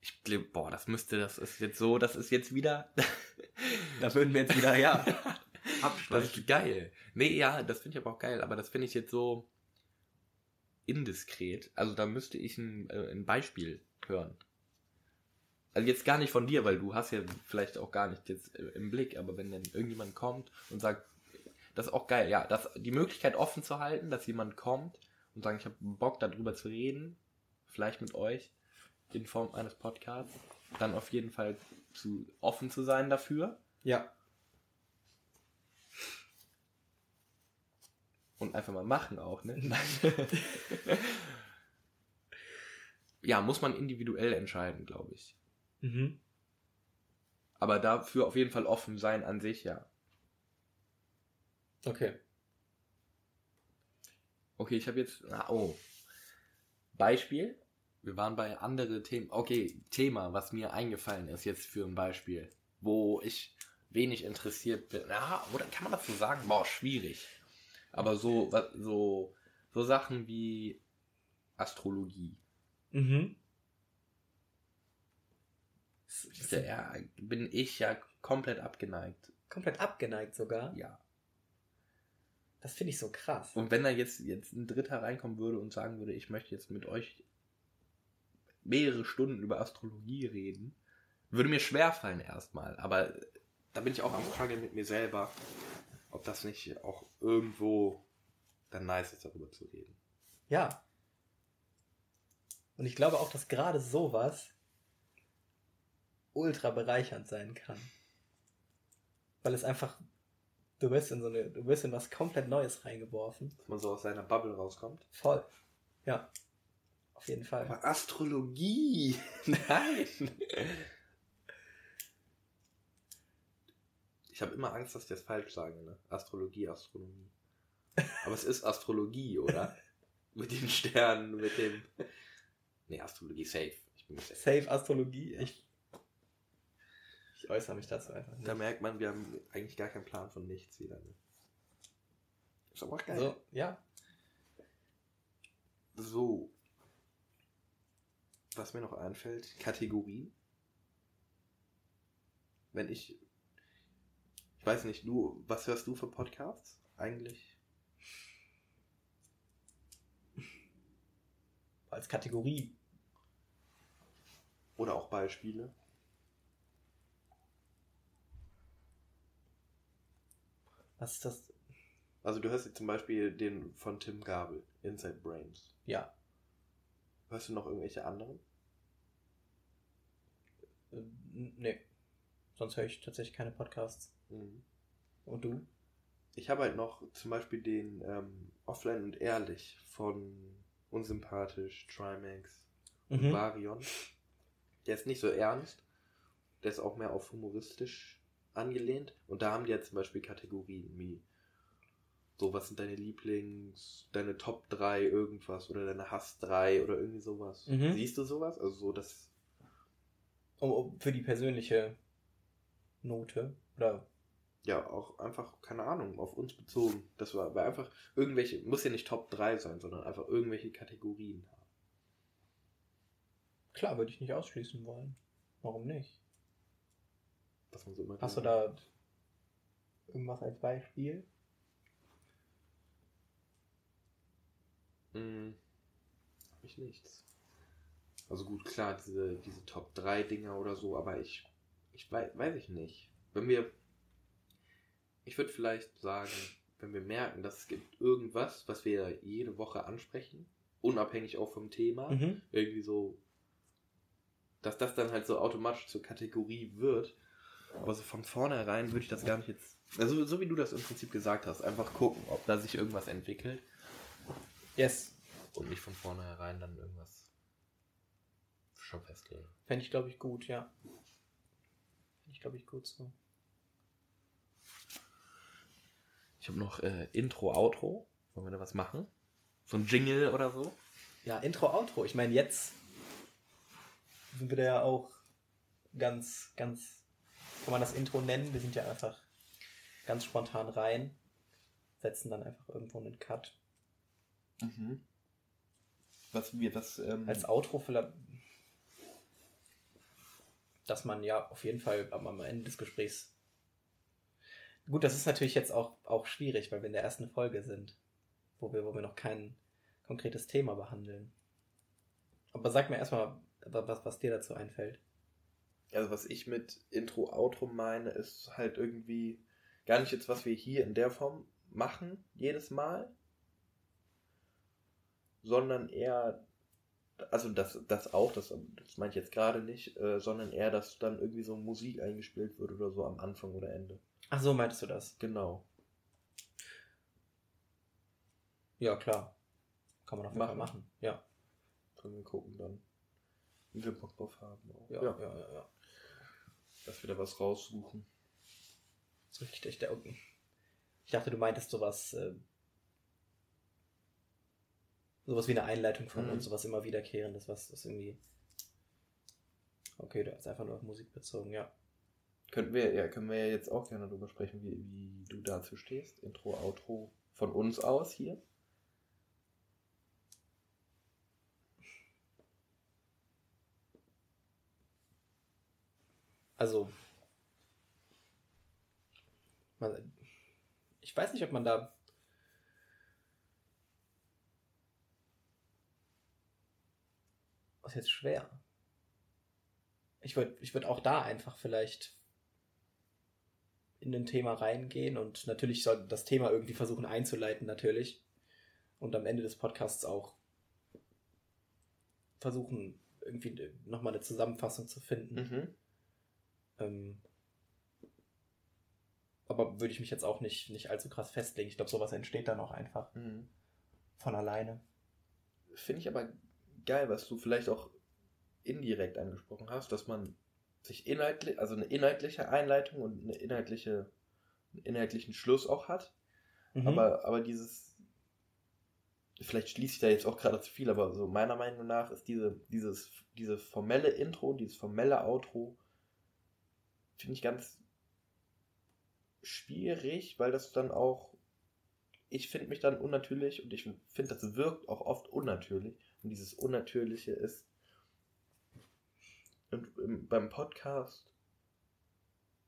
Ich glaube, boah, das müsste, das ist jetzt so, das ist jetzt wieder. da würden wir jetzt wieder, ja, Das abschweifen. ist geil. Nee, ja, das finde ich aber auch geil, aber das finde ich jetzt so indiskret. Also da müsste ich ein, äh, ein Beispiel hören also jetzt gar nicht von dir, weil du hast ja vielleicht auch gar nicht jetzt im Blick, aber wenn dann irgendjemand kommt und sagt, das ist auch geil, ja, das, die Möglichkeit offen zu halten, dass jemand kommt und sagt, ich habe Bock darüber zu reden, vielleicht mit euch in Form eines Podcasts, dann auf jeden Fall zu offen zu sein dafür. Ja. Und einfach mal machen auch, ne? ja, muss man individuell entscheiden, glaube ich. Mhm. Aber dafür auf jeden Fall offen sein an sich, ja. Okay. Okay, ich habe jetzt. Ah, oh. Beispiel. Wir waren bei andere Themen. Okay, Thema, was mir eingefallen ist jetzt für ein Beispiel, wo ich wenig interessiert bin. Ja, oder kann man dazu sagen? Boah, schwierig. Aber so, so, so Sachen wie Astrologie. Mhm. Ist ja bin ich ja komplett abgeneigt. Komplett abgeneigt sogar. Ja. Das finde ich so krass. Und wenn da jetzt, jetzt ein Dritter reinkommen würde und sagen würde, ich möchte jetzt mit euch mehrere Stunden über Astrologie reden, würde mir schwerfallen erstmal. Aber da bin ich auch am Struggeln mit mir selber, ob das nicht auch irgendwo dann nice ist, darüber zu reden. Ja. Und ich glaube auch, dass gerade sowas ultra bereichernd sein kann. Weil es einfach, du wirst in so eine, du wirst in was komplett Neues reingeworfen. Dass man so aus seiner Bubble rauskommt. Voll. Ja. Auf jeden Fall. Aber Astrologie! Nein! Ich habe immer Angst, dass ich das falsch sage, ne? Astrologie, Astronomie. Aber es ist Astrologie, oder? mit den Sternen, mit dem. Nee, Astrologie safe. Ich bin safe. Safe Astrologie. Ich, ich äußere mich dazu einfach nicht. Da merkt man, wir haben eigentlich gar keinen Plan von nichts wieder. Ne? Ist aber auch geil. So, ja. So. Was mir noch einfällt, Kategorien. Wenn ich. Ich weiß nicht, du, was hörst du für Podcasts eigentlich? Als Kategorie. Oder auch Beispiele? Was ist das? Also du hörst jetzt zum Beispiel den von Tim Gabel, Inside Brains. Ja. Hörst du noch irgendwelche anderen? Äh, n- nee. Sonst höre ich tatsächlich keine Podcasts. Mhm. Und du? Ich habe halt noch zum Beispiel den ähm, Offline und Ehrlich von Unsympathisch, Trimax und Mhm. Varion. Der ist nicht so ernst. Der ist auch mehr auf humoristisch angelehnt. Und da haben die ja zum Beispiel Kategorien wie so, was sind deine Lieblings, deine Top 3 irgendwas oder deine Hass 3 oder irgendwie sowas. Mhm. Siehst du sowas? Also so, das Um, um, für die persönliche Note. Oder ja auch einfach, keine Ahnung, auf uns bezogen. Das war, war einfach irgendwelche, muss ja nicht Top 3 sein, sondern einfach irgendwelche Kategorien haben. klar, würde ich nicht ausschließen wollen. Warum nicht? Was man so immer Hast du da irgendwas als Beispiel? Hm, hab ich nichts. Also gut, klar, diese, diese Top 3 Dinger oder so, aber ich, ich weiß, weiß ich nicht. Wenn wir, ich würde vielleicht sagen, wenn wir merken, dass es gibt irgendwas, was wir jede Woche ansprechen, unabhängig auch vom Thema, Mhm. irgendwie so, dass das dann halt so automatisch zur Kategorie wird. Aber so von vornherein würde ich das gar nicht jetzt, also so wie du das im Prinzip gesagt hast, einfach gucken, ob da sich irgendwas entwickelt Yes. und nicht von vornherein dann irgendwas schon festlegen. Fände ich, glaube ich, gut, ja. Fände ich, glaube ich, gut so. Ich habe noch äh, Intro, Outro. Wollen wir da was machen? So ein Jingle oder so? Ja, Intro, Outro. Ich meine, jetzt sind wir da ja auch ganz, ganz, kann man das Intro nennen? Wir sind ja einfach ganz spontan rein, setzen dann einfach irgendwo einen Cut. Mhm. Was wir, was, ähm, Als Outro vielleicht, dass man ja auf jeden Fall am am Ende des Gesprächs. Gut, das ist natürlich jetzt auch, auch schwierig, weil wir in der ersten Folge sind, wo wir, wo wir noch kein konkretes Thema behandeln. Aber sag mir erstmal, was, was dir dazu einfällt. Also was ich mit Intro, Outro meine, ist halt irgendwie gar nicht jetzt, was wir hier in der Form machen, jedes Mal, sondern eher, also das, das auch, das, das meine ich jetzt gerade nicht, äh, sondern eher, dass dann irgendwie so Musik eingespielt wird oder so am Anfang oder Ende. Ach so, meintest du das? Genau. Ja, klar. Kann man auf jeden Fall Machen. machen. Ja. Können wir gucken dann. Wie wir Bock drauf haben. Auch. Ja, ja, ja, ja. ja. Dass wir da was raussuchen. So richtig. Der, ich dachte, du meintest sowas, äh, sowas wie eine Einleitung von Mhm. uns, sowas immer wiederkehrendes, was das irgendwie. Okay, da ist einfach nur auf Musik bezogen, ja. Könnten wir, ja, können wir ja jetzt auch gerne darüber sprechen, wie, wie du dazu stehst. Intro, Outro von uns aus hier. Also. Man, ich weiß nicht, ob man da. Was ist jetzt schwer? Ich würde ich würd auch da einfach vielleicht in ein Thema reingehen und natürlich soll das Thema irgendwie versuchen einzuleiten, natürlich. Und am Ende des Podcasts auch versuchen, irgendwie nochmal eine Zusammenfassung zu finden. Mhm. Ähm, aber würde ich mich jetzt auch nicht, nicht allzu krass festlegen. Ich glaube, sowas entsteht dann auch einfach Mhm. von alleine. Finde ich aber geil, was du vielleicht auch indirekt angesprochen hast, dass man sich inhaltlich, also eine inhaltliche Einleitung und eine inhaltliche, einen inhaltlichen Schluss auch hat. Mhm. Aber, aber dieses, vielleicht schließe ich da jetzt auch gerade zu viel, aber so meiner Meinung nach ist diese, dieses, diese formelle Intro, dieses formelle Outro, finde ich ganz schwierig, weil das dann auch, ich finde mich dann unnatürlich und ich finde, das wirkt auch oft unnatürlich. Und dieses Unnatürliche ist und im, beim Podcast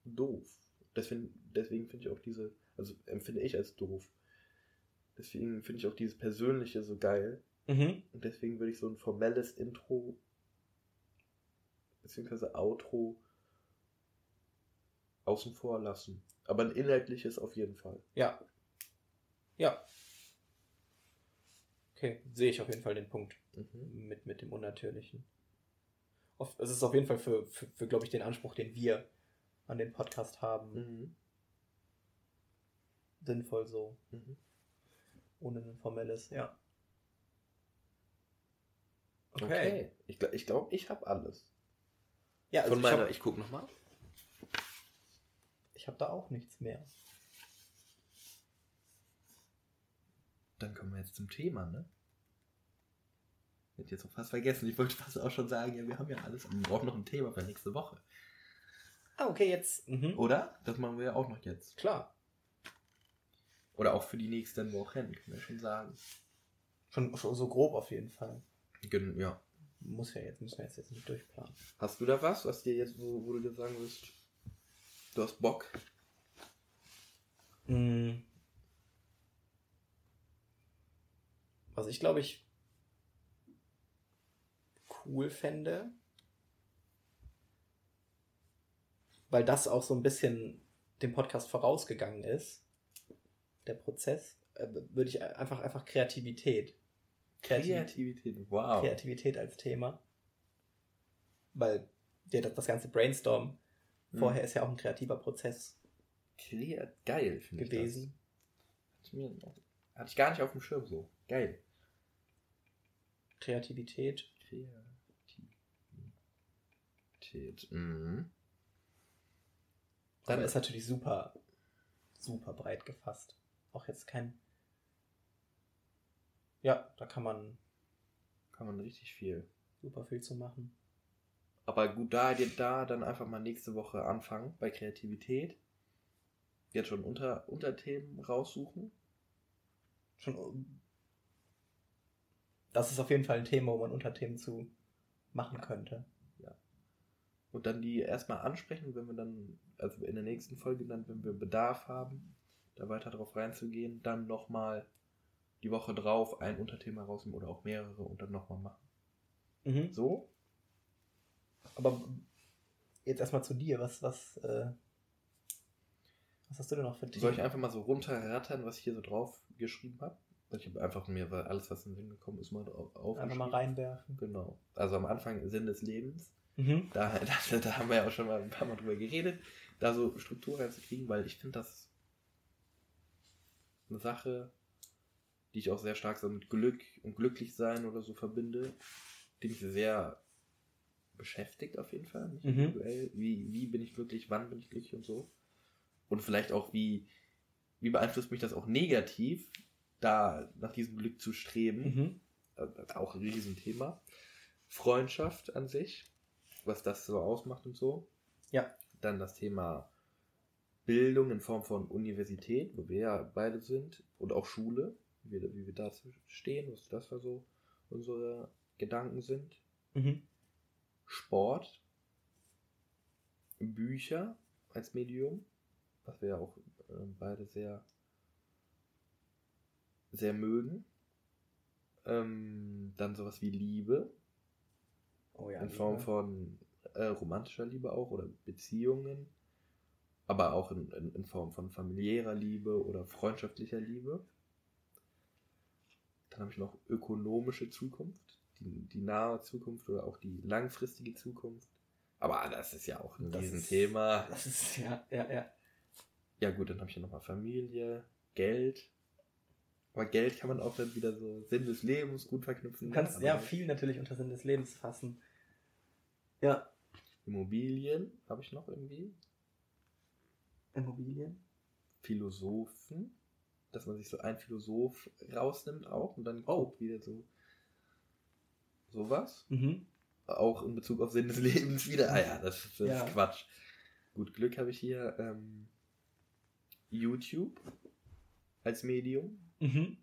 doof. Deswegen, deswegen finde ich auch diese, also empfinde ich als doof. Deswegen finde ich auch dieses Persönliche so geil. Mhm. Und deswegen würde ich so ein formelles Intro beziehungsweise Outro außen vor lassen. Aber ein inhaltliches auf jeden Fall. Ja. Ja. Okay, sehe ich auf jeden Fall den Punkt Mhm. mit, mit dem Unnatürlichen. Es ist auf jeden Fall für, für, für glaube ich, den Anspruch, den wir an den Podcast haben, Mhm. sinnvoll so, Mhm. ohne ein formelles, ja. Okay. Ich glaube, ich, glaub, ich habe alles. Ja, also Von ich meiner, habe ich gucke nochmal. Ich hab da auch nichts mehr. Dann kommen wir jetzt zum Thema, ne? Hätte jetzt auch fast vergessen. Ich wollte fast auch schon sagen, ja, wir haben ja alles. Wir brauchen noch ein Thema für nächste Woche. Ah, okay, jetzt. Mhm. Oder? Das machen wir ja auch noch jetzt. Klar. Oder auch für die nächsten Wochen, können wir schon sagen. Schon, schon so grob auf jeden Fall. Gen ja. Muss ja jetzt, müssen wir jetzt, jetzt nicht durchplanen. Hast du da was, was dir jetzt, wo, wo du dir sagen willst, du hast Bock? Mm. Was ich glaube ich cool fände, weil das auch so ein bisschen dem Podcast vorausgegangen ist, der Prozess, äh, würde ich einfach, einfach Kreativität. Kreativität. Wow. Kreativität als Thema. Weil ja, das, das ganze Brainstorm Mhm. vorher ist ja auch ein kreativer Prozess Kreat geil, finde ich. gewesen. Das. Hatte, mir, hatte ich gar nicht auf dem Schirm so. Geil. Kreativität. Kreativität. Mhm. Aber Dann- ist natürlich super, super breit gefasst. Auch jetzt kein. Ja, da kann man Kann man richtig viel. super viel zu machen. Aber gut, da, da dann einfach mal nächste Woche anfangen bei Kreativität. Jetzt schon unter, Unterthemen raussuchen. Schon. um- Das ist auf jeden Fall ein Thema, wo man Unterthemen zu machen könnte. Und dann die erstmal ansprechen, wenn wir dann, also in der nächsten Folge dann, wenn wir Bedarf haben, da weiter drauf reinzugehen, dann nochmal die Woche drauf ein Unterthema rausnehmen oder auch mehrere und dann nochmal machen. Mhm. So? Aber jetzt erstmal zu dir. Was, was, äh, was hast du denn noch für Themen? Soll ich einfach mal so runterrattern, was ich hier so drauf geschrieben habe? Ich habe einfach mir alles, was in den Sinn gekommen ist, mal drauf einfach aufgeschrieben. mal reinwerfen? Genau. Also am Anfang Sinn des Lebens. Mhm. Da, da, da haben wir ja auch schon mal ein paar Mal drüber geredet, da so Struktur reinzukriegen, weil ich finde das eine Sache, die ich auch sehr stark so mit Glück und glücklich sein oder so verbinde, die mich sehr beschäftigt auf jeden Fall, mich Mhm. individuell. Wie, wie bin ich glücklich, wann bin ich glücklich und so. Und vielleicht auch, wie, wie beeinflusst mich das auch negativ, da nach diesem Glück zu streben. Mhm. Äh, auch ein Riesenthema. Freundschaft an sich, was das so ausmacht und so. Ja. Dann das Thema Bildung in Form von Universität, wo wir ja beide sind, und auch Schule, wie wir, wie wir dazu stehen, was das da so unsere Gedanken sind. Mhm. Sport, Bücher als Medium, was wir ja auch äh, beide sehr, sehr mögen. Ähm, dann sowas wie Liebe, Oh ja. in Form Liebe. von äh, romantischer Liebe auch oder Beziehungen, aber auch in, in, in Form von familiärer Liebe oder freundschaftlicher Liebe. Dann habe ich noch ökonomische Zukunft, die, die nahe Zukunft oder auch die langfristige Zukunft. Aber das ist ja auch ein Das ist- Riesenthema. Das ist, ja, ja, ja. Ja gut, dann habe ich hier nochmal Familie, Geld. Aber Geld kann man auch dann wieder so Sinn des Lebens gut verknüpfen. Du kannst Aber ja viel natürlich unter Sinn des Lebens fassen. Ja. Immobilien habe ich noch irgendwie. Immobilien. Philosophen, dass man sich so einen Philosoph rausnimmt auch und dann Oh. wieder so sowas. Mhm. Auch in Bezug auf Sinn des Lebens wieder. Ah ja, das, das Ja. ist Quatsch. Gut, Glück habe ich hier ähm, YouTube als Medium. Mhm.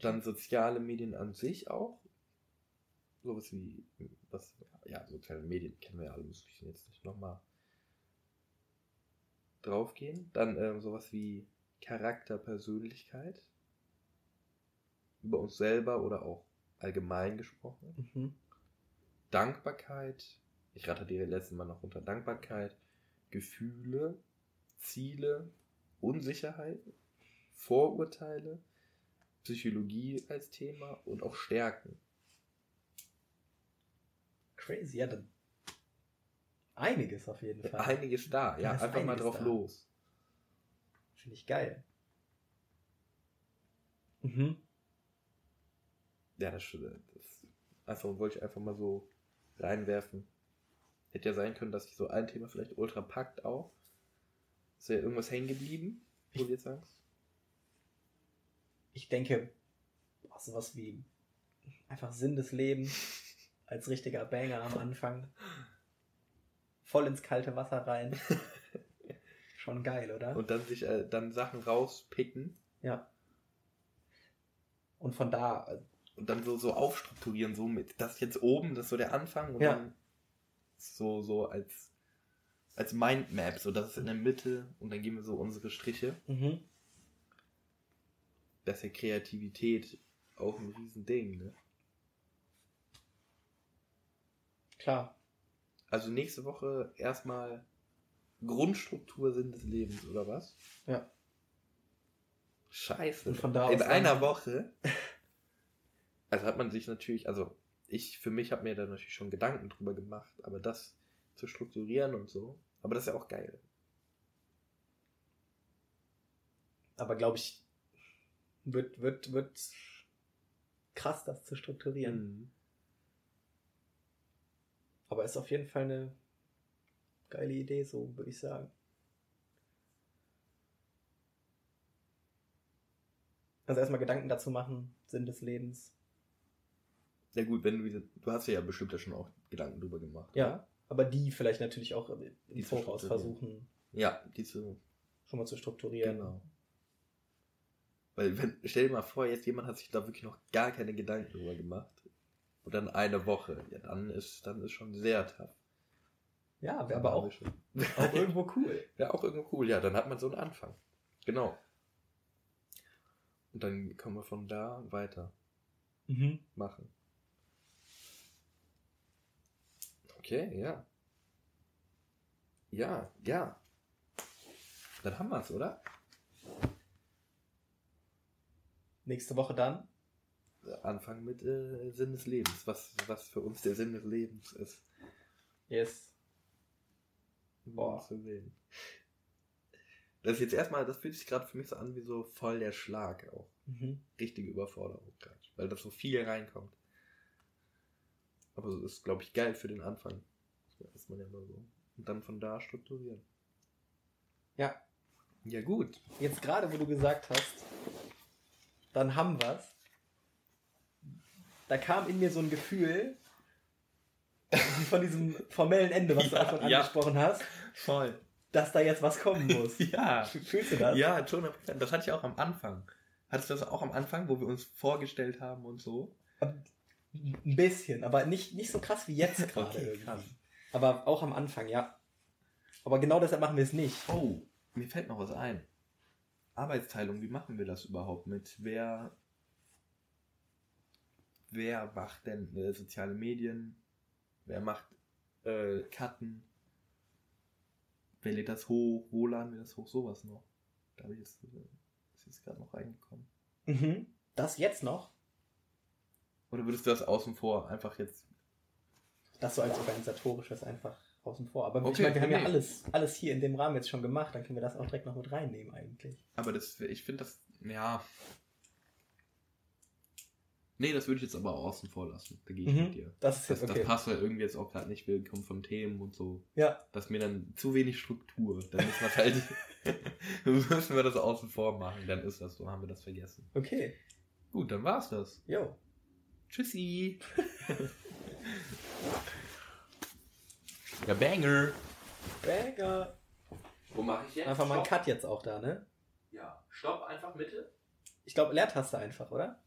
Dann soziale Medien an sich auch. Sowas wie, was, ja, soziale Medien kennen wir ja alle, muss ich jetzt nicht nochmal draufgehen. Dann ähm, sowas wie Charakter, Persönlichkeit. Über uns selber oder auch allgemein gesprochen. Mhm. Dankbarkeit. Ich rate dir letzten Mal noch unter Dankbarkeit. Gefühle, Ziele, Unsicherheiten, Vorurteile, Psychologie als Thema und auch Stärken. Crazy, ja, dann. Einiges auf jeden Fall. Einiges da, ja, einfach mal drauf da. los. Finde ich geil. Mhm. Ja, das, das einfach, wollte ich einfach mal so reinwerfen. Hätte ja sein können, dass sich so ein Thema vielleicht ultra packt auch. Ist ja irgendwas hängen geblieben, wo du jetzt sagst? Ich denke, boah, sowas wie einfach Sinn des Lebens als richtiger Banger am Anfang. Voll ins kalte Wasser rein. Schon geil, oder? Und dann sich äh, dann Sachen rauspicken ja. Und von da, und dann so, so aufstrukturieren, so mit das jetzt oben, das ist so der Anfang und Ja. dann so, so als, als Mindmap, so das ist in der Mitte und dann gehen wir so unsere Striche. mhm. Das ist ja Kreativität auch ein Riesending, ne? klar. Also nächste Woche erstmal Grundstruktur Sinn des Lebens, oder was? Ja. Scheiße. Und von da aus In einer Woche. Hat man sich natürlich, also ich für mich habe mir da natürlich schon Gedanken drüber gemacht, aber das zu strukturieren und so. Aber das ist ja auch geil. Aber glaube ich, wird, wird, wird krass, das zu strukturieren. Mhm. Aber ist auf jeden Fall eine geile Idee, so würde ich sagen. Also erstmal Gedanken dazu machen, Sinn des Lebens. Ja gut, wenn du du hast ja bestimmt ja schon auch Gedanken drüber gemacht. Ja, oder? aber die vielleicht natürlich auch im Die zu Voraus versuchen, Ja, diese, schon mal zu strukturieren. genau. Weil wenn, stell dir mal vor, jetzt jemand hat sich da wirklich noch gar keine Gedanken drüber gemacht. Und dann eine Woche. Ja, dann ist, dann ist schon sehr tough. Ja, wäre aber auch, auch irgendwo cool. Ja, auch irgendwo cool. Ja, dann hat man so einen Anfang. Genau. Und dann können wir von da weiter Mhm. machen. Okay, ja. Ja, ja. Dann haben wir es, oder? Nächste Woche dann. Anfang mit äh, Sinn des Lebens. Was, was für uns der Sinn des Lebens ist. Yes. Um Boah. zu sehen. Das ist jetzt erstmal, das fühlt sich gerade für mich so an wie so voll der Schlag auch. Mhm. Richtige Überforderung gerade. Weil da so viel reinkommt. Aber so ist, glaube ich, geil für den Anfang. Das ist man ja immer so. Und dann von da strukturieren. Ja, Ja, gut. jetzt gerade, wo du gesagt hast, dann haben wir's. Da kam in mir so ein Gefühl wie von diesem formellen Ende, was du Ja, schon ja. angesprochen hast, Voll. dass da jetzt was kommen muss. Ja. Fühlst du das? Ja, schon. Das hatte ich auch am Anfang. Hattest du das auch am Anfang, wo wir uns vorgestellt haben und so? Ein bisschen, aber nicht, nicht so krass wie jetzt gerade. Okay, irgendwie. krass. Aber auch am Anfang, ja. Aber genau deshalb machen wir es nicht. Oh, mir fällt noch was ein. Arbeitsteilung, wie machen wir das überhaupt mit? Wer, wer macht denn äh, soziale Medien? Wer macht äh, Cutten? Wer lädt das hoch? Wo laden wir das hoch? Sowas noch. Da habe ich jetzt, äh, ist jetzt gerade noch reingekommen. Mhm. Das jetzt noch? Oder würdest du das außen vor einfach jetzt Das so als organisatorisches einfach außen vor. Aber ich Okay, meine, wir haben ja alles, alles hier in dem Rahmen jetzt schon gemacht, dann können wir das auch direkt noch mit reinnehmen eigentlich. Aber das, ich finde das, ja. Nee, das würde ich jetzt aber außen vor lassen. Da gehe ich Mhm. mit dir. Das ist Das, jetzt okay. das passt ja irgendwie jetzt auch gerade nicht. Wir kommen von Themen und so. Ja, Das ist mir dann zu wenig Struktur. Dann müssen wir halt, müssen wir das außen vor machen. Dann ist das so, haben wir das vergessen. okay. Gut, dann war's das. Jo. Tschüssi. ja, Banger. Banger. Wo mache ich jetzt? Einfach mal einen Cut jetzt auch da, ne? Ja, Stopp, einfach Mitte. Ich glaube, Leertaste einfach, oder?